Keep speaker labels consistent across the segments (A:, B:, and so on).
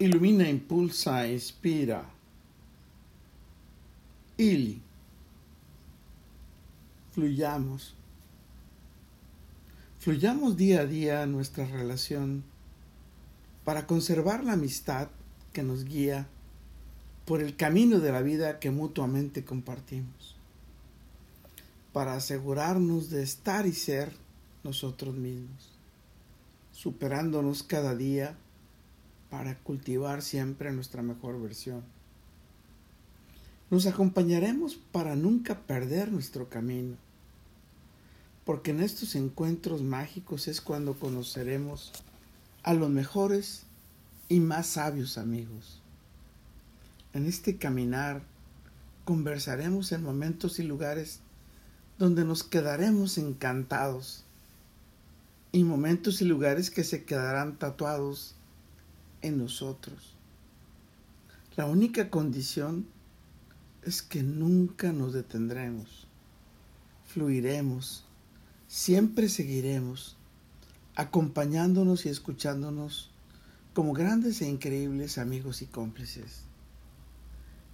A: Ilumina, impulsa, inspira. Ili. Fluyamos. Fluyamos día a día nuestra relación para conservar la amistad que nos guía por el camino de la vida que mutuamente compartimos, para asegurarnos de estar y ser nosotros mismos, superándonos cada día para cultivar siempre nuestra mejor versión. Nos acompañaremos para nunca perder nuestro camino, porque en estos encuentros mágicos es cuando conoceremos a los mejores y más sabios amigos. En este caminar conversaremos en momentos y lugares donde nos quedaremos encantados y momentos y lugares que se quedarán tatuados en nosotros. La única condición es que nunca nos detendremos, fluiremos, siempre seguiremos, acompañándonos y escuchándonos como grandes e increíbles amigos y cómplices.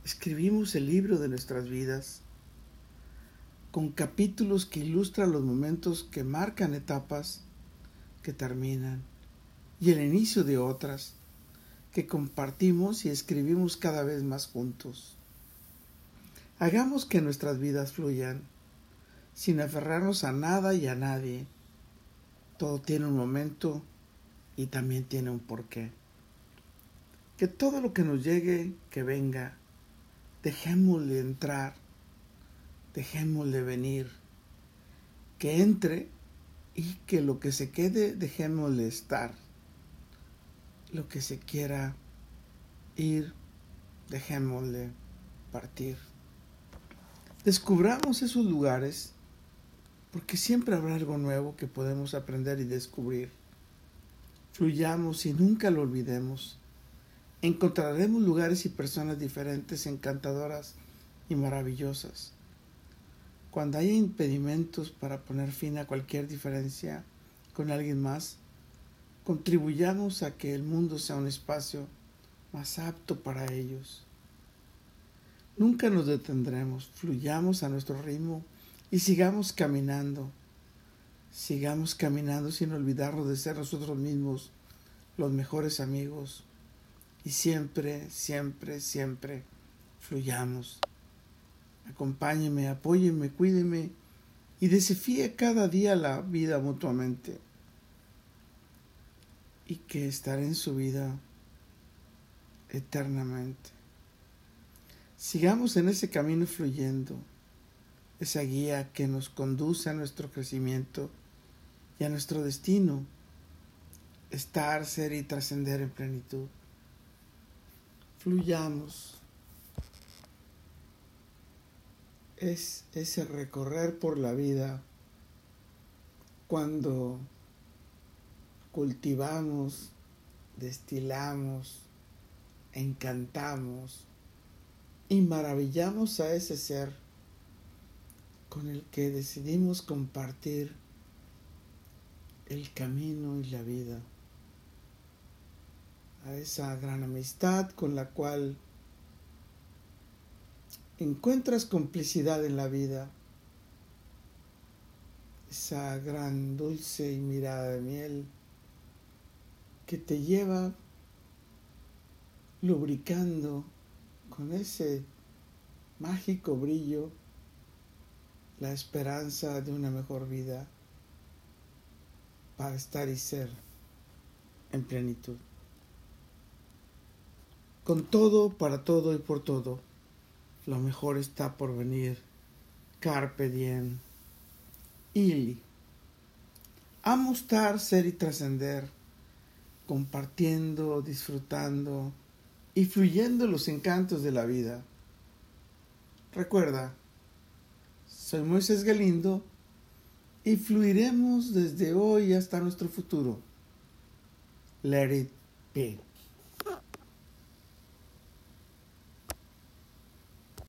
A: Escribimos el libro de nuestras vidas con capítulos que ilustran los momentos que marcan etapas que terminan y el inicio de otras que compartimos y escribimos cada vez más juntos. Hagamos que nuestras vidas fluyan, sin aferrarnos a nada y a nadie. Todo tiene un momento y también tiene un porqué. Que todo lo que nos llegue, que venga, dejémosle entrar, dejémosle venir, que entre y que lo que se quede, dejémosle estar lo que se quiera ir, dejémosle partir. Descubramos esos lugares porque siempre habrá algo nuevo que podemos aprender y descubrir. Fluyamos y nunca lo olvidemos. Encontraremos lugares y personas diferentes, encantadoras y maravillosas. Cuando haya impedimentos para poner fin a cualquier diferencia con alguien más, contribuyamos a que el mundo sea un espacio más apto para ellos. Nunca nos detendremos, fluyamos a nuestro ritmo y sigamos caminando. Sigamos caminando sin olvidarnos de ser nosotros mismos los mejores amigos. Y siempre, siempre, siempre fluyamos. Acompáñeme, apóyeme, cuídeme y desafíe cada día la vida mutuamente y que estará en su vida eternamente. Sigamos en ese camino fluyendo, esa guía que nos conduce a nuestro crecimiento y a nuestro destino, estar, ser y trascender en plenitud. Fluyamos. Es ese recorrer por la vida cuando cultivamos, destilamos, encantamos y maravillamos a ese ser con el que decidimos compartir el camino y la vida, a esa gran amistad con la cual encuentras complicidad en la vida, esa gran dulce y mirada de miel que te lleva lubricando con ese mágico brillo la esperanza de una mejor vida para estar y ser en plenitud. Con todo, para todo y por todo, lo mejor está por venir. Carpe diem. Ili. Amo estar, ser y trascender compartiendo, disfrutando y fluyendo los encantos de la vida. Recuerda, soy Moisés Galindo y fluiremos desde hoy hasta nuestro futuro. Let it be.